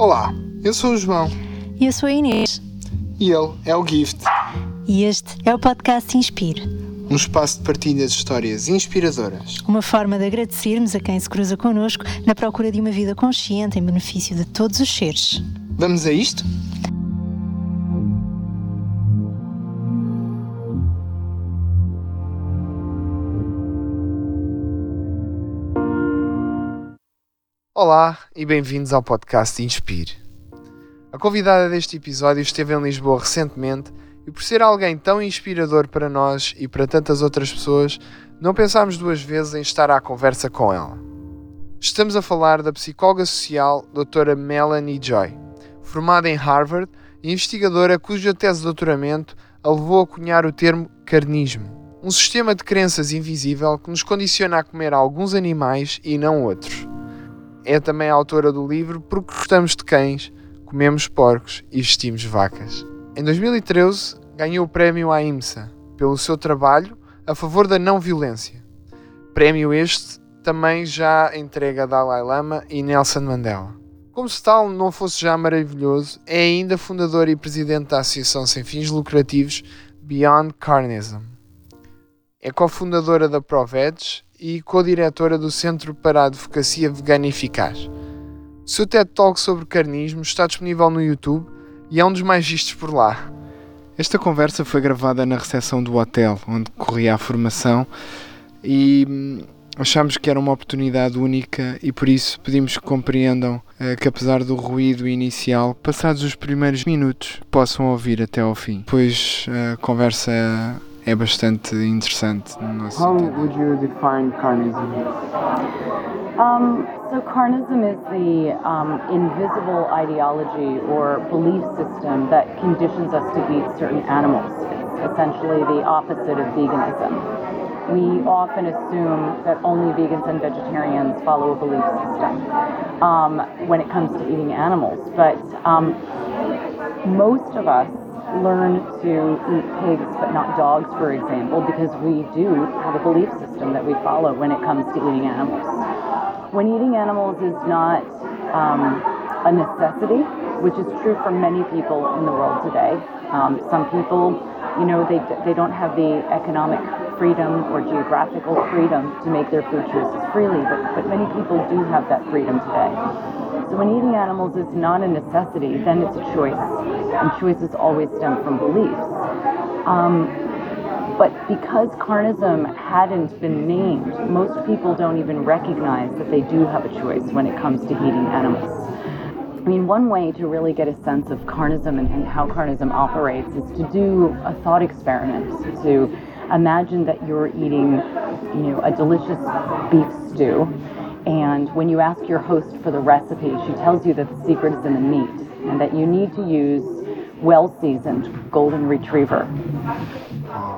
Olá, eu sou o João. E eu sou a Inês. E ele é o Gift. E este é o podcast Inspire. Um espaço de partilha de histórias inspiradoras. Uma forma de agradecermos a quem se cruza connosco na procura de uma vida consciente em benefício de todos os seres. Vamos a isto? Olá e bem-vindos ao podcast Inspire. A convidada deste episódio esteve em Lisboa recentemente e, por ser alguém tão inspirador para nós e para tantas outras pessoas, não pensámos duas vezes em estar à conversa com ela. Estamos a falar da psicóloga social Dra. Melanie Joy, formada em Harvard e investigadora cuja tese de doutoramento a levou a cunhar o termo carnismo, um sistema de crenças invisível que nos condiciona a comer alguns animais e não outros é também a autora do livro Porque Gostamos de Cães, Comemos Porcos e Vestimos Vacas. Em 2013, ganhou o prémio AIMSA pelo seu trabalho a favor da não violência. Prémio este também já entregue a Dalai Lama e Nelson Mandela. Como se tal não fosse já maravilhoso, é ainda fundadora e presidente da associação sem fins lucrativos Beyond Carnism. É cofundadora da ProVeg e co-diretora do Centro para a Advocacia Vegana Eficaz. Seu TED Talk sobre carnismo está disponível no YouTube e é um dos mais vistos por lá. Esta conversa foi gravada na recepção do hotel onde corria a formação e hum, achamos que era uma oportunidade única e por isso pedimos que compreendam eh, que apesar do ruído inicial, passados os primeiros minutos, possam ouvir até ao fim, pois a conversa é bastante interessante no nosso How would you define carnism? Um, so carnism is the um, invisible ideology or belief system that conditions us to eat certain animals. It's essentially the opposite of veganism. We often assume that only vegans and vegetarians follow a belief system um, when it comes to eating animals, but um, most of us learn to eat pigs but not dogs, for example, because we do have a belief system that we follow when it comes to eating animals. When eating animals is not um, a necessity, which is true for many people in the world today. Um, some people, you know, they, they don't have the economic freedom or geographical freedom to make their food choices freely, but, but many people do have that freedom today. So when eating animals is not a necessity, then it's a choice, and choices always stem from beliefs. Um, but because carnism hadn't been named, most people don't even recognize that they do have a choice when it comes to eating animals. I mean, one way to really get a sense of carnism and, and how carnism operates is to do a thought experiment, to imagine that you're eating, you know, a delicious beef stew and when you ask your host for the recipe, she tells you that the secret is in the meat and that you need to use well seasoned golden retriever.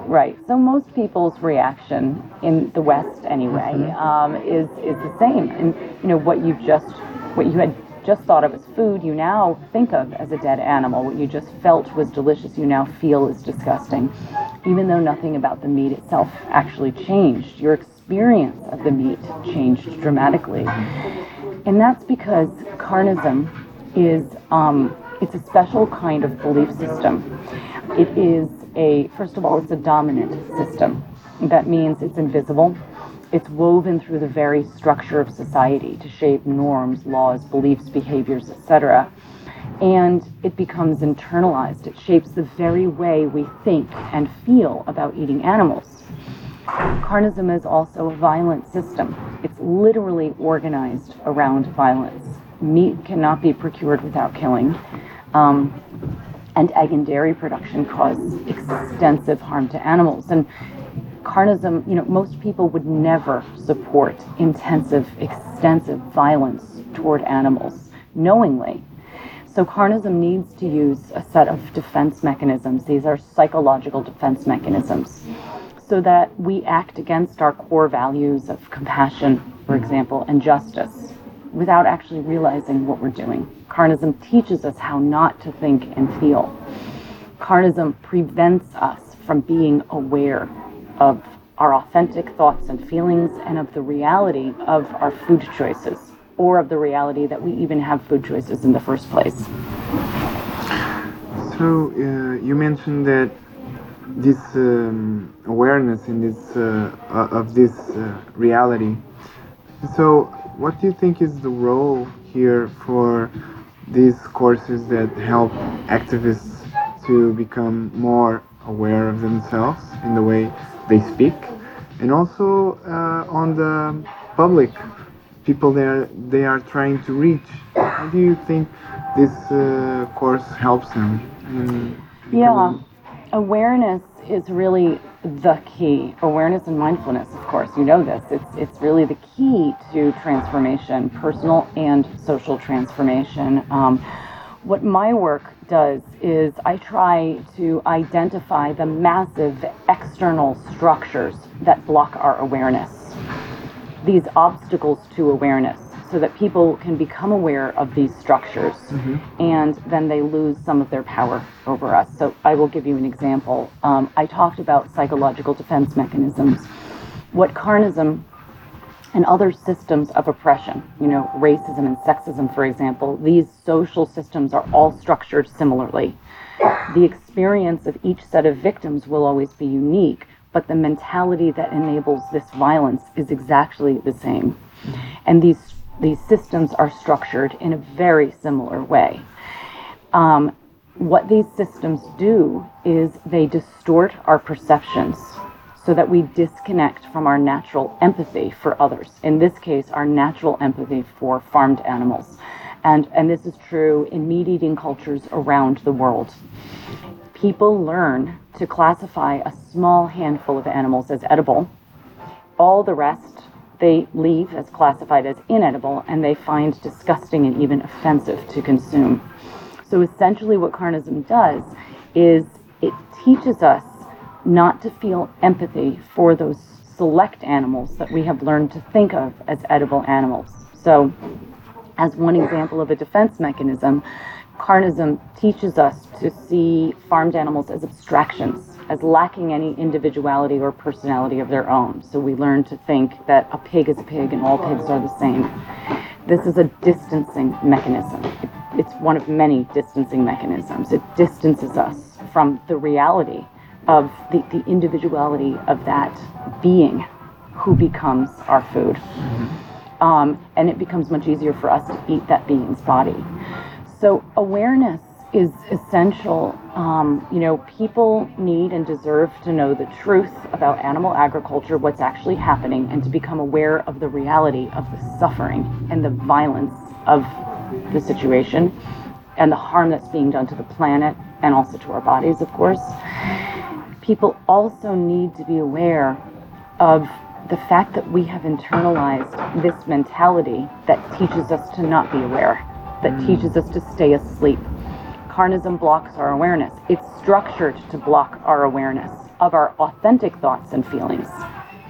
Right. So most people's reaction in the West, anyway, mm-hmm. um, is is the same. And you know what you just what you had just thought of as food, you now think of as a dead animal. What you just felt was delicious, you now feel is disgusting, even though nothing about the meat itself actually changed. Your experience of the meat changed dramatically. And that's because carnism is um, it's a special kind of belief system. It is a first of all, it's a dominant system. That means it's invisible. It's woven through the very structure of society to shape norms, laws, beliefs, behaviors, etc. And it becomes internalized. It shapes the very way we think and feel about eating animals. Carnism is also a violent system. It's literally organized around violence. Meat cannot be procured without killing. Um, and egg and dairy production cause extensive harm to animals. And carnism, you know, most people would never support intensive, extensive violence toward animals knowingly. So carnism needs to use a set of defense mechanisms. These are psychological defense mechanisms so that we act against our core values of compassion, for example, and justice without actually realizing what we're doing. Carnism teaches us how not to think and feel. Carnism prevents us from being aware of our authentic thoughts and feelings and of the reality of our food choices or of the reality that we even have food choices in the first place. So uh, you mentioned that this um, awareness in this uh, of this uh, reality. So, what do you think is the role here for these courses that help activists to become more aware of themselves in the way they speak, and also uh, on the public people they are, they are trying to reach? How do you think this uh, course helps them? yeah awareness is really the key. Awareness and mindfulness, of course, you know this. It's, it's really the key to transformation, personal and social transformation. Um, what my work does is I try to identify the massive external structures that block our awareness, these obstacles to awareness so that people can become aware of these structures mm-hmm. and then they lose some of their power over us. So I will give you an example. Um, I talked about psychological defense mechanisms. What carnism and other systems of oppression, you know, racism and sexism, for example, these social systems are all structured similarly. The experience of each set of victims will always be unique, but the mentality that enables this violence is exactly the same. And these these systems are structured in a very similar way. Um, what these systems do is they distort our perceptions so that we disconnect from our natural empathy for others. In this case, our natural empathy for farmed animals. And, and this is true in meat eating cultures around the world. People learn to classify a small handful of animals as edible. All the rest they leave as classified as inedible and they find disgusting and even offensive to consume. So essentially, what carnism does is it teaches us not to feel empathy for those select animals that we have learned to think of as edible animals. So, as one example of a defense mechanism, carnism teaches us to see farmed animals as abstractions as lacking any individuality or personality of their own. So we learn to think that a pig is a pig and all pigs are the same. This is a distancing mechanism. It's one of many distancing mechanisms. It distances us from the reality of the, the individuality of that being who becomes our food. Mm-hmm. Um, and it becomes much easier for us to eat that being's body. So awareness is essential. Um, you know, people need and deserve to know the truth about animal agriculture, what's actually happening, and to become aware of the reality of the suffering and the violence of the situation and the harm that's being done to the planet and also to our bodies, of course. People also need to be aware of the fact that we have internalized this mentality that teaches us to not be aware, that teaches us to stay asleep, carnism blocks our awareness. It's structured to block our awareness of our authentic thoughts and feelings,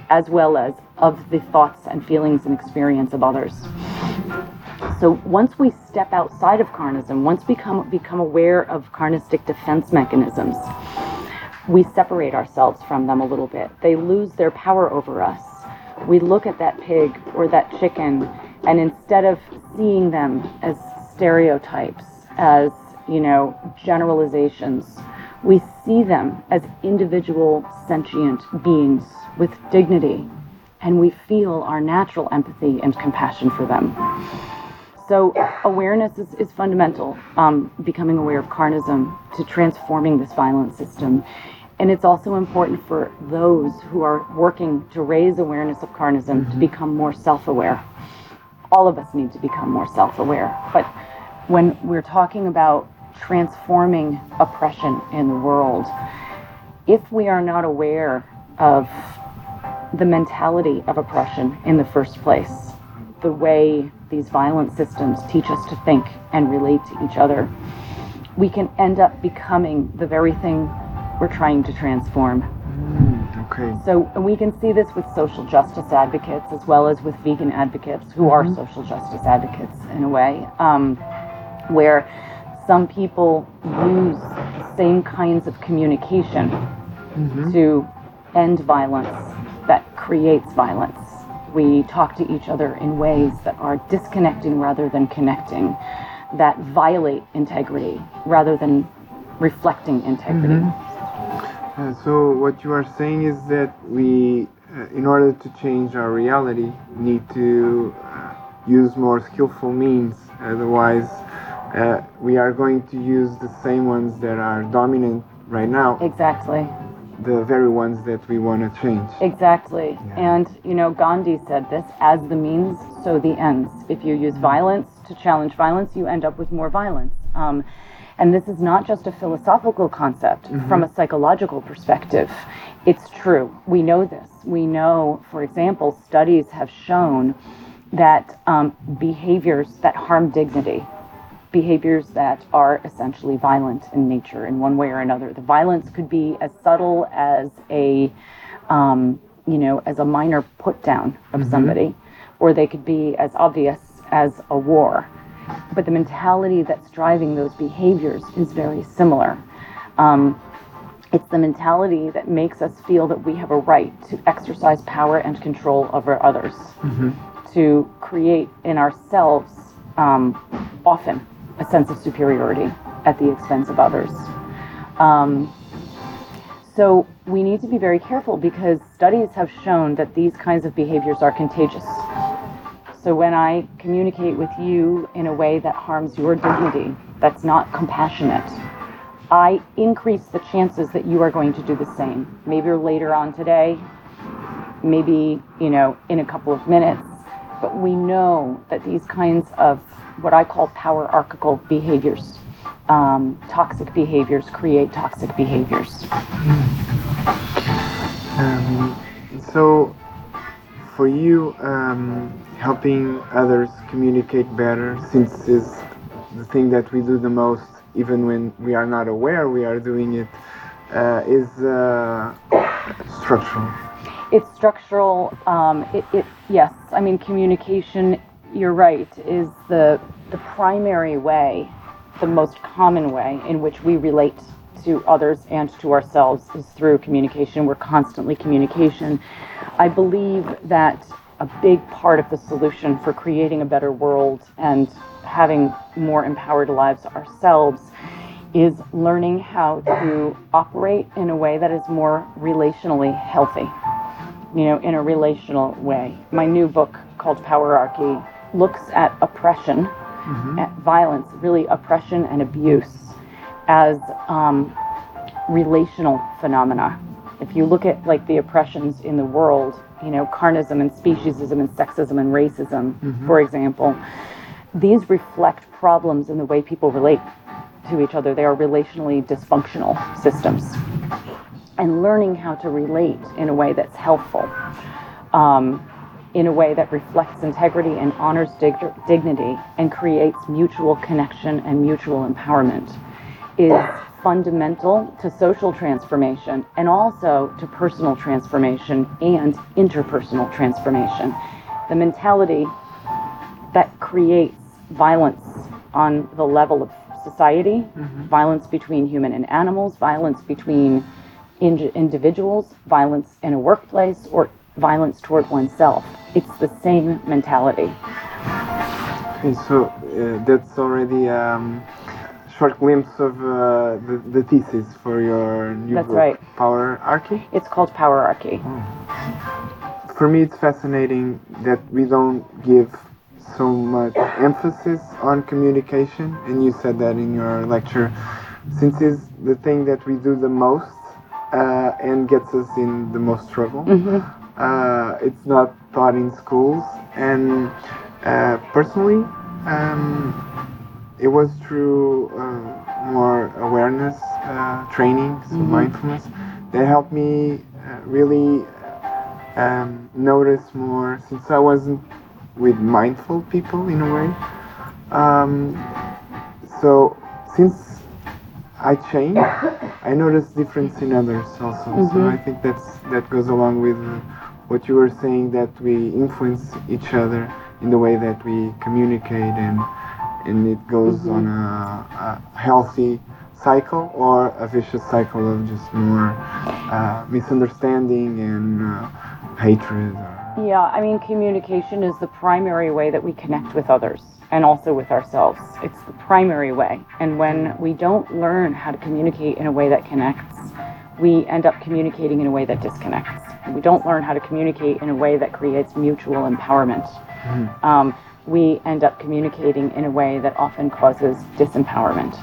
as well as of the thoughts and feelings and experience of others. So once we step outside of carnism, once we become, become aware of carnistic defense mechanisms, we separate ourselves from them a little bit. They lose their power over us. We look at that pig or that chicken, and instead of seeing them as stereotypes, as you know, generalizations. We see them as individual sentient beings with dignity, and we feel our natural empathy and compassion for them. So, awareness is, is fundamental, um, becoming aware of carnism to transforming this violent system. And it's also important for those who are working to raise awareness of carnism mm-hmm. to become more self aware. All of us need to become more self aware. But when we're talking about transforming oppression in the world, if we are not aware of the mentality of oppression in the first place, the way these violent systems teach us to think and relate to each other, we can end up becoming the very thing we're trying to transform. Mm, okay. So we can see this with social justice advocates as well as with vegan advocates who mm-hmm. are social justice advocates in a way, um, where some people use the same kinds of communication mm-hmm. to end violence that creates violence. We talk to each other in ways that are disconnecting rather than connecting, that violate integrity rather than reflecting integrity. Uh, so what you are saying is that we, uh, in order to change our reality, need to uh, use more skillful means. Otherwise, uh, we are going to use the same ones that are dominant right now, Exactly. the very ones that we want to change. Exactly. Yeah. And, you know, Gandhi said this as the means, so the ends. If you use violence to challenge violence, you end up with more violence. Um, and this is not just a philosophical concept from a psychological perspective. It's true. We know this. We know, for example, studies have shown that um, behaviors that harm dignity, behaviors that are essentially violent in nature in one way or another. The violence could be as subtle as a, um, you know, as a minor put down of somebody, or they could be as obvious as a war. But the mentality that's driving those behaviors is very similar. Um, it's the mentality that makes us feel that we have a right to exercise power and control over others, to create in ourselves um, often a sense of superiority at the expense of others. Um, so we need to be very careful because studies have shown that these kinds of behaviors are contagious. So when I communicate with you in a way that harms your dignity, that's not compassionate, I increase the chances that you are going to do the same. Maybe later on today, maybe, you know, in a couple of minutes. But we know that these kinds of what I call powerarchical behaviors, um, toxic behaviors, create toxic behaviors. Um, so, for you, um, helping others communicate better, since is the thing that we do the most, even when we are not aware we are doing it, uh, is uh, structural. It's structural. Um, it, it, yes, I mean communication. You're right. Is the the primary way, the most common way in which we relate to others and to ourselves is through communication. We're constantly communication. I believe that a big part of the solution for creating a better world and having more empowered lives ourselves is learning how to operate in a way that is more relationally healthy you know, in a relational way. My new book called Powerarchy looks at oppression, at violence, really oppression and abuse, as um, relational phenomena. If you look at like the oppressions in the world, you know, carnism and speciesism and sexism and racism, for example, these reflect problems in the way people relate to each other. They are relationally dysfunctional systems and learning how to relate in a way that's helpful, um, in a way that reflects integrity and honors dig- dignity and creates mutual connection and mutual empowerment is fundamental to social transformation and also to personal transformation and interpersonal transformation. The mentality that creates violence on the level of society, mm-hmm. violence between human and animals, violence between in- individuals, violence in a workplace, or violence toward oneself. It's the same mentality. Okay, so uh, that's already um, short glimpse of uh, the, the thesis for your new That's book, right. Powerarchy. It's called powerarchy. For me, it's fascinating that we don't give so much emphasis on communication, and you said that in your lecture, since it's the thing that we do the most uh, and gets us in the most trouble. Uh, it's not taught in schools, and uh, personally, um, it was through uh, more awareness uh, training, so mindfulness, that helped me uh, really um, notice more since I wasn't with mindful people in a way. Um, so since I changed, I noticed difference in others also. So I think that's that goes along with what you were saying that we influence each other in the way that we communicate and and it goes on a, a healthy cycle or a vicious cycle of just more uh, misunderstanding and uh, hatred or Yeah, I mean, communication is the primary way that we connect with others and also with ourselves. It's the primary way. And when we don't learn how to communicate in a way that connects, we end up communicating in a way that disconnects. We don't learn how to communicate in a way that creates mutual empowerment. Mm-hmm. Um, we end up communicating in a way that often causes disempowerment.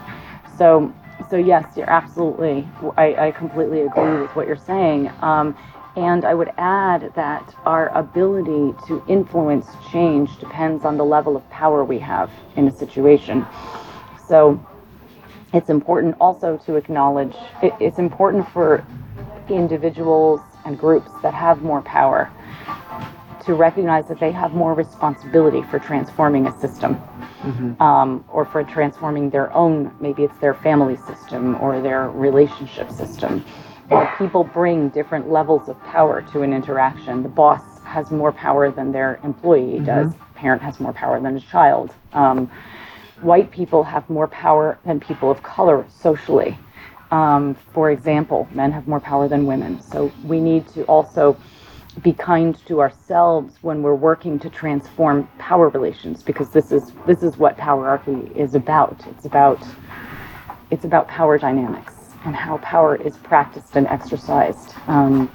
So, so yes, you're absolutely. I, I completely agree with what you're saying. Um, and I would add that our ability to influence change depends on the level of power we have in a situation. So it's important also to acknowledge it, it's important for individuals and groups that have more power to recognize that they have more responsibility for transforming a system mm-hmm. um, or for transforming their own, maybe it's their family system or their relationship system people bring different levels of power to an interaction. The boss has more power than their employee mm-hmm. does. Parent has more power than a child. Um, white people have more power than people of color socially. Um, for example, men have more power than women. So we need to also be kind to ourselves when we're working to transform power relations because this is this is what powerarchy is about. It's about it's about power dynamics and how power is practiced and exercised. Um,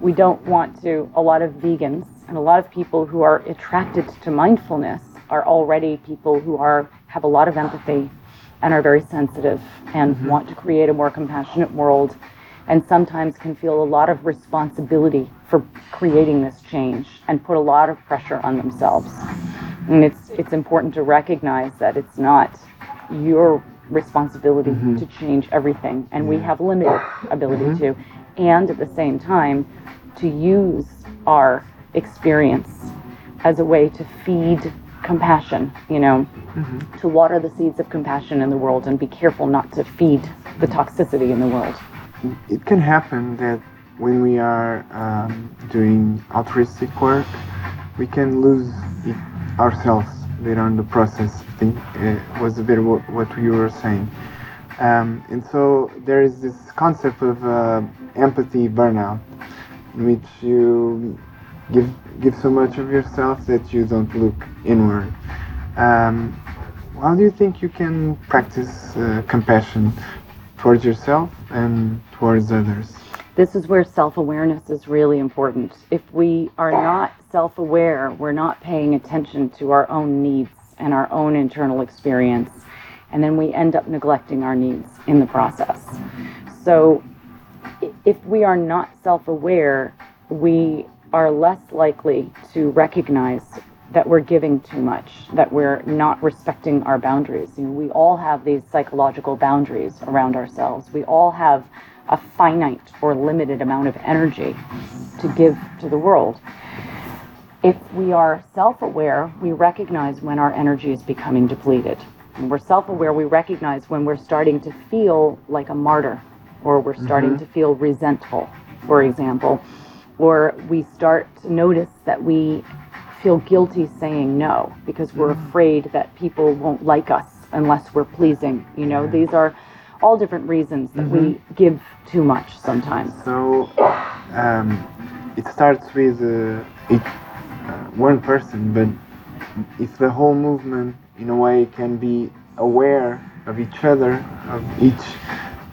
we don't want to, a lot of vegans and a lot of people who are attracted to mindfulness are already people who are have a lot of empathy and are very sensitive and mm-hmm. want to create a more compassionate world and sometimes can feel a lot of responsibility for creating this change and put a lot of pressure on themselves. And it's it's important to recognize that it's not your responsibility mm-hmm. to change everything, and we have limited ability mm-hmm. to, and at the same time, to use our experience as a way to feed compassion, you know, mm-hmm. to water the seeds of compassion in the world and be careful not to feed the toxicity in the world. It can happen that when we are um, doing altruistic work, we can lose ourselves later on the process. I think it was a bit what, what you were saying. Um, and so there is this concept of uh, empathy burnout, in which you give give so much of yourself that you don't look inward. Um, how do you think you can practice uh, compassion towards yourself and towards others? This is where self awareness is really important. If we are not self aware, we're not paying attention to our own needs and our own internal experience, and then we end up neglecting our needs in the process. So, if we are not self aware, we are less likely to recognize that we're giving too much, that we're not respecting our boundaries. You know, we all have these psychological boundaries around ourselves. We all have a finite or limited amount of energy to give to the world. If we are self aware, we recognize when our energy is becoming depleted. When we're self aware, we recognize when we're starting to feel like a martyr or we're starting mm-hmm. to feel resentful, for example, or we start to notice that we feel guilty saying no because we're mm-hmm. afraid that people won't like us unless we're pleasing. You know, these are all different reasons that mm-hmm. we give too much sometimes. So um, it starts with uh, it, uh, one person, but if the whole movement, in a way, can be aware of each other, of each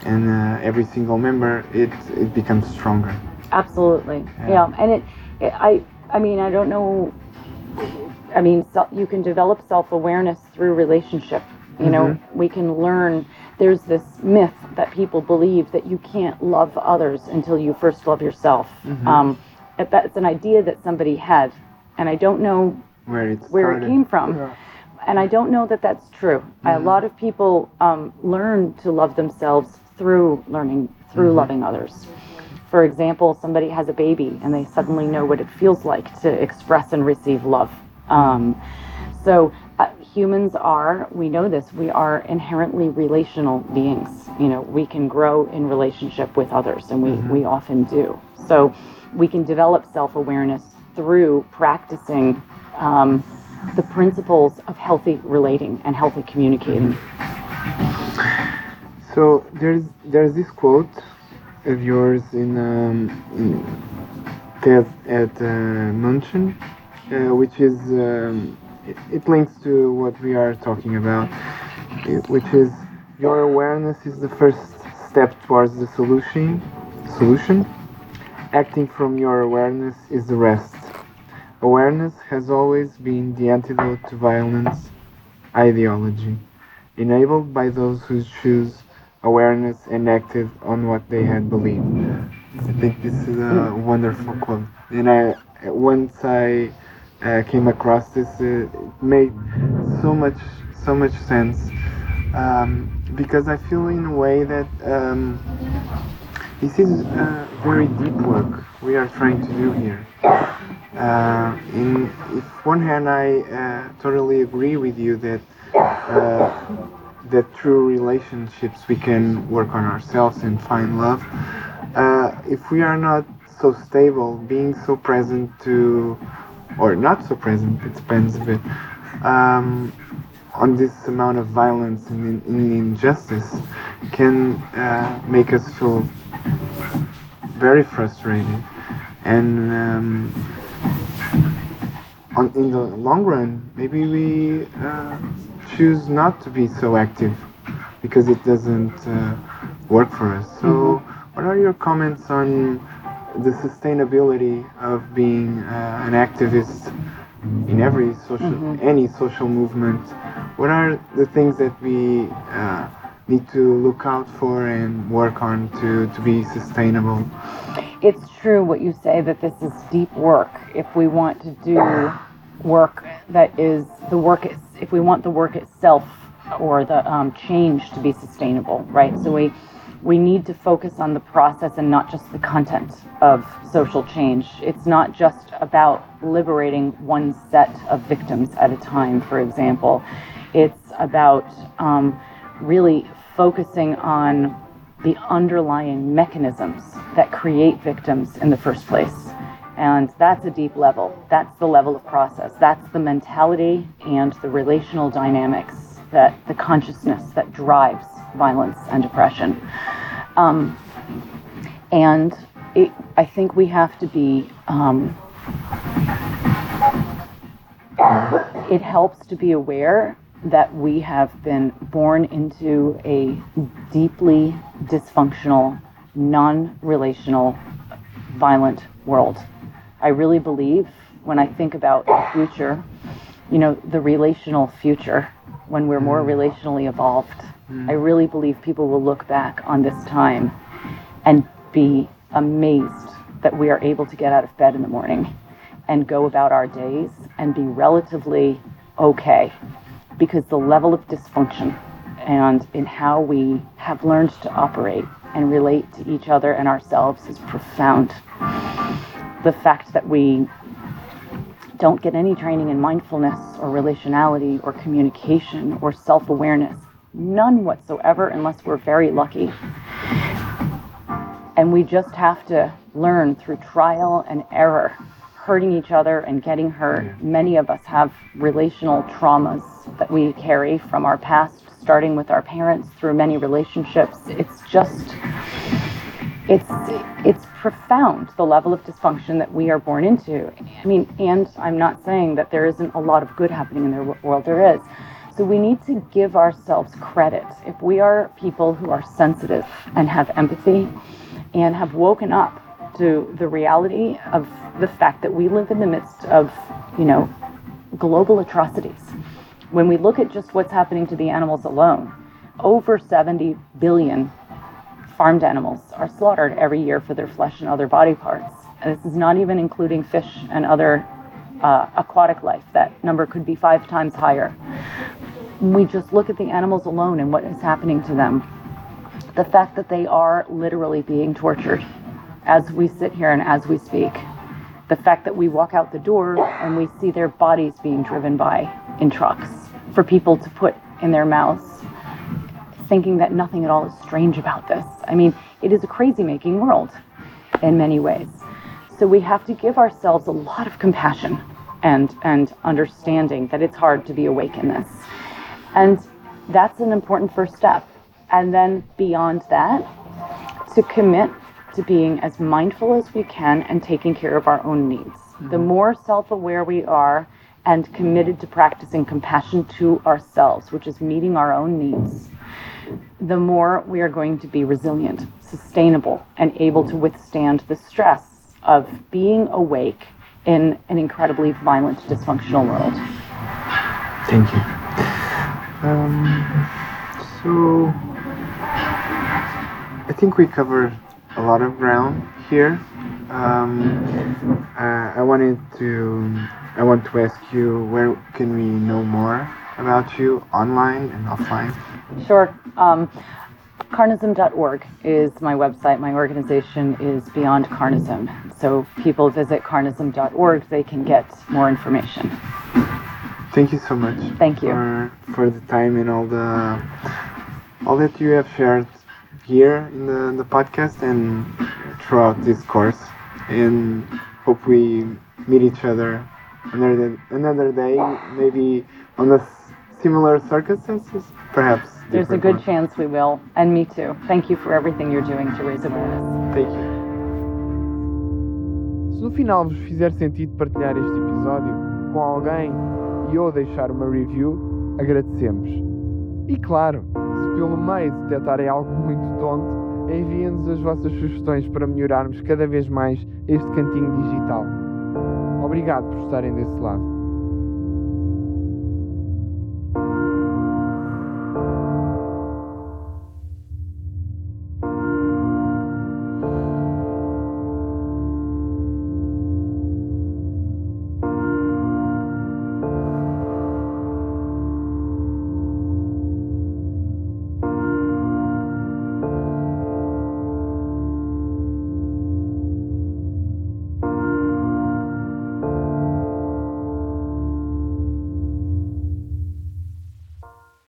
and uh, every single member, it it becomes stronger. Absolutely, yeah, yeah. and it, it, I I mean I don't know. I mean, so you can develop self awareness through relationship. You mm-hmm. know, we can learn there's this myth that people believe that you can't love others until you first love yourself. Mm-hmm. Um, that's an idea that somebody had, and I don't know where, where it came from. Yeah. And I don't know that that's true. Mm-hmm. A lot of people um, learn to love themselves through learning, through mm-hmm. loving others. For example, somebody has a baby and they suddenly know what it feels like to express and receive love. Um, so uh, humans are, we know this, we are inherently relational beings. You know, we can grow in relationship with others, and we, mm-hmm. we often do. So we can develop self awareness through practicing um, the principles of healthy relating and healthy communicating. So there's there's this quote of yours in, um, in Ted at uh, Munchen, uh, which is um, it, it links to what we are talking about, which is your awareness is the first step towards the solution. Solution. Acting from your awareness is the rest. Awareness has always been the antidote to violence ideology, enabled by those who choose awareness and acted on what they had believed. I think this is a wonderful quote. And I once I uh, came across this, uh, it made so much so much sense um, because I feel in a way that um, this is uh, very deep work we are trying to do here. Uh, in if one hand I uh, totally agree with you that uh, that through relationships we can work on ourselves and find love. Uh, if we are not so stable, being so present to, or not so present, it depends a bit, um, on this amount of violence and, in, and injustice can uh, make us feel very frustrated. And um, on, in the long run, maybe we uh, choose not to be so active because it doesn't uh, work for us. So, what are your comments on the sustainability of being uh, an activist in every social, any social movement? What are the things that we uh, need to look out for and work on to, to be sustainable? it's true what you say that this is deep work. If we want to do work that is the work, if we want the work itself or the um, change to be sustainable, right? So we we need to focus on the process and not just the content of social change. It's not just about liberating one set of victims at a time, for example. It's about um, really focusing on the underlying mechanisms that create victims in the first place. And that's a deep level. That's the level of process. That's the mentality and the relational dynamics that the consciousness that drives violence and oppression. Um, and it, I think we have to be, um, it helps to be aware that we have been born into a deeply dysfunctional, non relational, violent world. I really believe when I think about the future, you know, the relational future, when we're more mm. relationally evolved, mm. I really believe people will look back on this time and be amazed that we are able to get out of bed in the morning and go about our days and be relatively okay because the level of dysfunction and in how we have learned to operate and relate to each other and ourselves is profound. The fact that we don't get any training in mindfulness or relationality or communication or self awareness, none whatsoever, unless we're very lucky. And we just have to learn through trial and error, hurting each other and getting hurt. Many of us have relational traumas that we carry from our past, starting with our parents through many relationships. It's just, it's it's profound the level of dysfunction that we are born into. I mean, and I'm not saying that there isn't a lot of good happening in the world. There is. So we need to give ourselves credit. If we are people who are sensitive and have empathy and have woken up to the reality of the fact that we live in the midst of, you know, global atrocities. When we look at just what's happening to the animals alone, over 70 billion farmed animals are slaughtered every year for their flesh and other body parts. And this is not even including fish and other uh, aquatic life. That number could be five times higher. We just look at the animals alone and what is happening to them, the fact that they are literally being tortured as we sit here and as we speak, the fact that we walk out the door and we see their bodies being driven by in trucks for people to put in their mouths thinking that nothing at all is strange about this. I mean, it is a crazy making world in many ways. So we have to give ourselves a lot of compassion and and understanding that it's hard to be awake in this. And that's an important first step. And then beyond that, to commit to being as mindful as we can and taking care of our own needs. Mm-hmm. The more self aware we are and committed to practicing compassion to ourselves, which is meeting our own needs, the more we are going to be resilient, sustainable, and able to withstand the stress of being awake in an incredibly violent, dysfunctional world. Thank you. Um, so, I think we covered a lot of ground here. Um, uh, I wanted to, I want to ask you where can we know more about you online and offline? Sure. Um, Carnism.org is my website. My organization is Beyond Carnism. So people visit carnism.org, they can get more information. Thank you so much. Thank you. For, for the time and all the all that you have shared here in the, the podcast and throughout this course. And hope we meet each other another another day, maybe on the similar circumstances, perhaps. There's a good ones. chance we will. And me too. Thank you for everything you're doing to raise awareness. Thank you. Se no final vos fizer sentido partilhar este episódio com alguém e ou deixar uma review, agradecemos. E claro, se pelo meio detectarem algo muito tonto, enviem-nos as vossas sugestões para melhorarmos cada vez mais este cantinho digital. Obrigado por estarem desse lado.